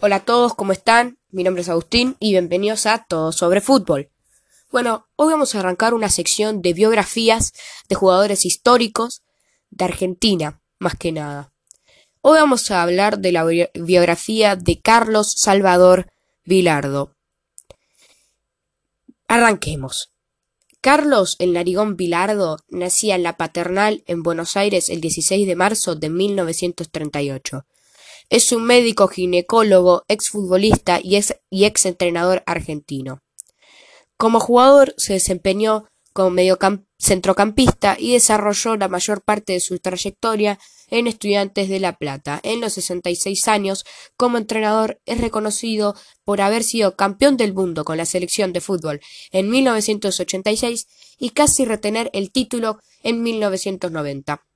Hola a todos, ¿cómo están? Mi nombre es Agustín y bienvenidos a Todo sobre Fútbol. Bueno, hoy vamos a arrancar una sección de biografías de jugadores históricos de Argentina, más que nada. Hoy vamos a hablar de la biografía de Carlos Salvador Vilardo. Arranquemos. Carlos el Narigón Vilardo nacía en la Paternal en Buenos Aires el 16 de marzo de 1938. Es un médico ginecólogo, exfutbolista y ex, y ex entrenador argentino. Como jugador se desempeñó como centrocampista y desarrolló la mayor parte de su trayectoria en Estudiantes de La Plata. En los 66 años, como entrenador, es reconocido por haber sido campeón del mundo con la selección de fútbol en 1986 y casi retener el título en 1990.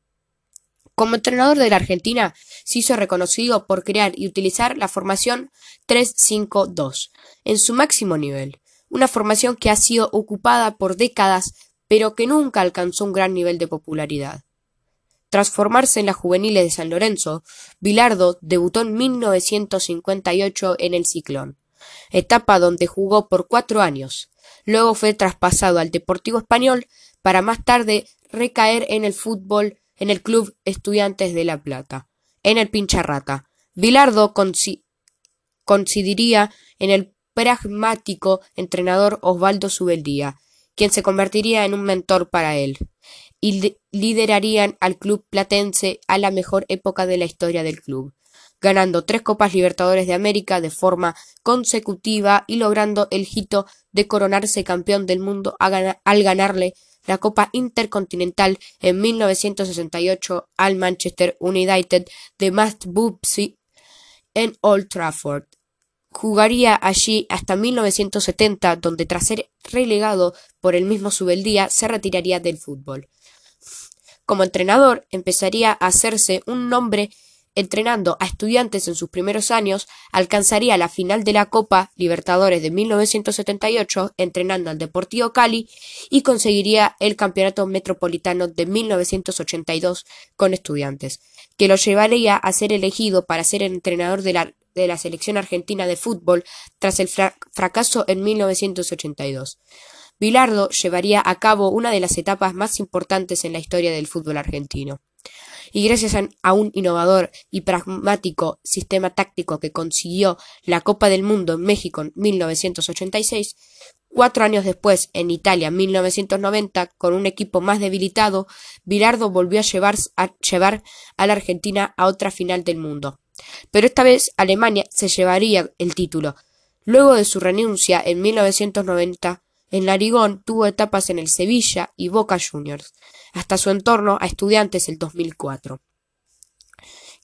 Como entrenador de la Argentina, se hizo reconocido por crear y utilizar la formación 3-5-2 en su máximo nivel, una formación que ha sido ocupada por décadas pero que nunca alcanzó un gran nivel de popularidad. Tras formarse en las juveniles de San Lorenzo, Bilardo debutó en 1958 en el Ciclón, etapa donde jugó por cuatro años. Luego fue traspasado al Deportivo Español para más tarde recaer en el fútbol en el Club Estudiantes de La Plata, en el Pincharrata. Bilardo coincidiría en el pragmático entrenador Osvaldo Subeldía, quien se convertiría en un mentor para él, y liderarían al club platense a la mejor época de la historia del club, ganando tres Copas Libertadores de América de forma consecutiva y logrando el hito de coronarse campeón del mundo al ganarle la Copa Intercontinental en 1968 al Manchester United de Matt en Old Trafford. Jugaría allí hasta 1970, donde tras ser relegado por el mismo Subeldía se retiraría del fútbol. Como entrenador empezaría a hacerse un nombre entrenando a estudiantes en sus primeros años, alcanzaría la final de la Copa Libertadores de 1978 entrenando al Deportivo Cali y conseguiría el Campeonato Metropolitano de 1982 con estudiantes, que lo llevaría a ser elegido para ser el entrenador de la, selección argentina de fútbol tras el fracaso en 1982. Bilardo llevaría a cabo una de las etapas más importantes en la historia del fútbol argentino y gracias a un innovador y pragmático sistema táctico que consiguió la Copa del Mundo en México en 1986, cuatro años después, en Italia en 1990, con un equipo más debilitado, Bilardo volvió a llevar, a llevar a la Argentina a otra final del mundo. Pero esta vez Alemania se llevaría el título. Luego de su renuncia en 1990, en Larigón tuvo etapas en el Sevilla y Boca Juniors, hasta su entorno a Estudiantes el 2004,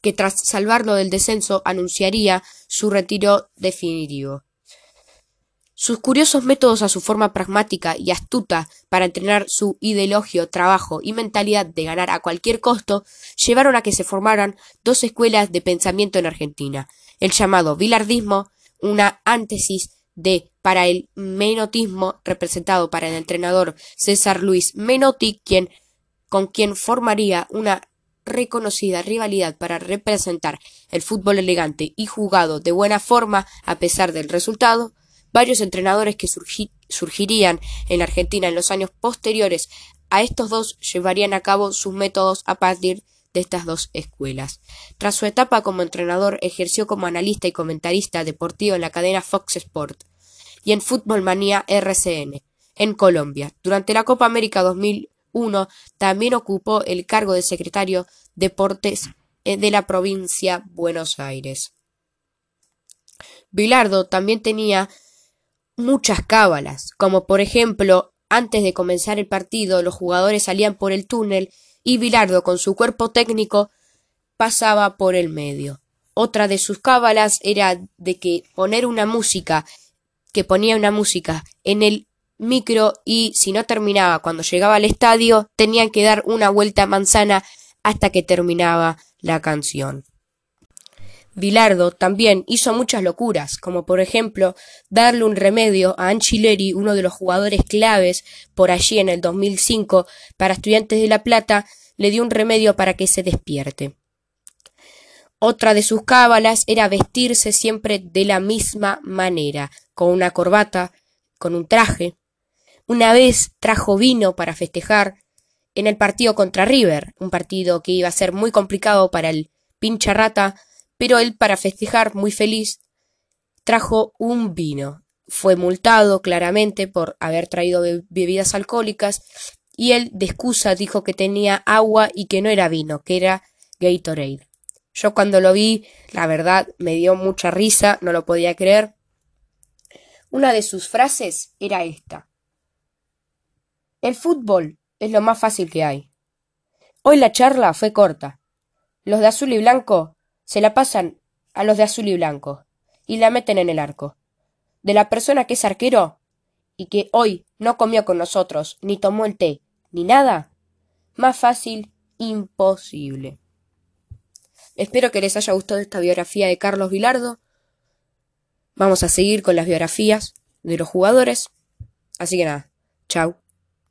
que tras salvarlo del descenso anunciaría su retiro definitivo. Sus curiosos métodos a su forma pragmática y astuta para entrenar su ideologio, trabajo y mentalidad de ganar a cualquier costo llevaron a que se formaran dos escuelas de pensamiento en Argentina, el llamado bilardismo, una antesis de para el menotismo representado para el entrenador César Luis Menotti, quien, con quien formaría una reconocida rivalidad para representar el fútbol elegante y jugado de buena forma a pesar del resultado, varios entrenadores que surgirían en la Argentina en los años posteriores a estos dos llevarían a cabo sus métodos a partir de estas dos escuelas. Tras su etapa como entrenador ejerció como analista y comentarista deportivo en la cadena Fox Sport y en Fútbol Manía RCN, en Colombia. Durante la Copa América 2001 también ocupó el cargo de secretario Deportes eh, de la provincia Buenos Aires. Bilardo también tenía muchas cábalas, como por ejemplo, antes de comenzar el partido los jugadores salían por el túnel y Bilardo con su cuerpo técnico pasaba por el medio. Otra de sus cábalas era de que poner una música que ponía una música en el micro y si no terminaba cuando llegaba al estadio tenían que dar una vuelta manzana hasta que terminaba la canción. Bilardo también hizo muchas locuras, como por ejemplo darle un remedio a Anchileri, uno de los jugadores claves por allí en el 2005 para Estudiantes de La Plata, le dio un remedio para que se despierte. Otra de sus cábalas era vestirse siempre de la misma manera, con una corbata, con un traje. Una vez trajo vino para festejar en el partido contra River, un partido que iba a ser muy complicado para el pincha rata, pero él para festejar muy feliz trajo un vino. Fue multado claramente por haber traído bebidas alcohólicas y él de excusa dijo que tenía agua y que no era vino, que era Gatorade. Yo cuando lo vi, la verdad, me dio mucha risa, no lo podía creer. Una de sus frases era esta. El fútbol es lo más fácil que hay. Hoy la charla fue corta. Los de azul y blanco se la pasan a los de azul y blanco y la meten en el arco. De la persona que es arquero y que hoy no comió con nosotros, ni tomó el té, ni nada, más fácil imposible. Espero que les haya gustado esta biografía de Carlos Vilardo. Vamos a seguir con las biografías de los jugadores. Así que nada, chao.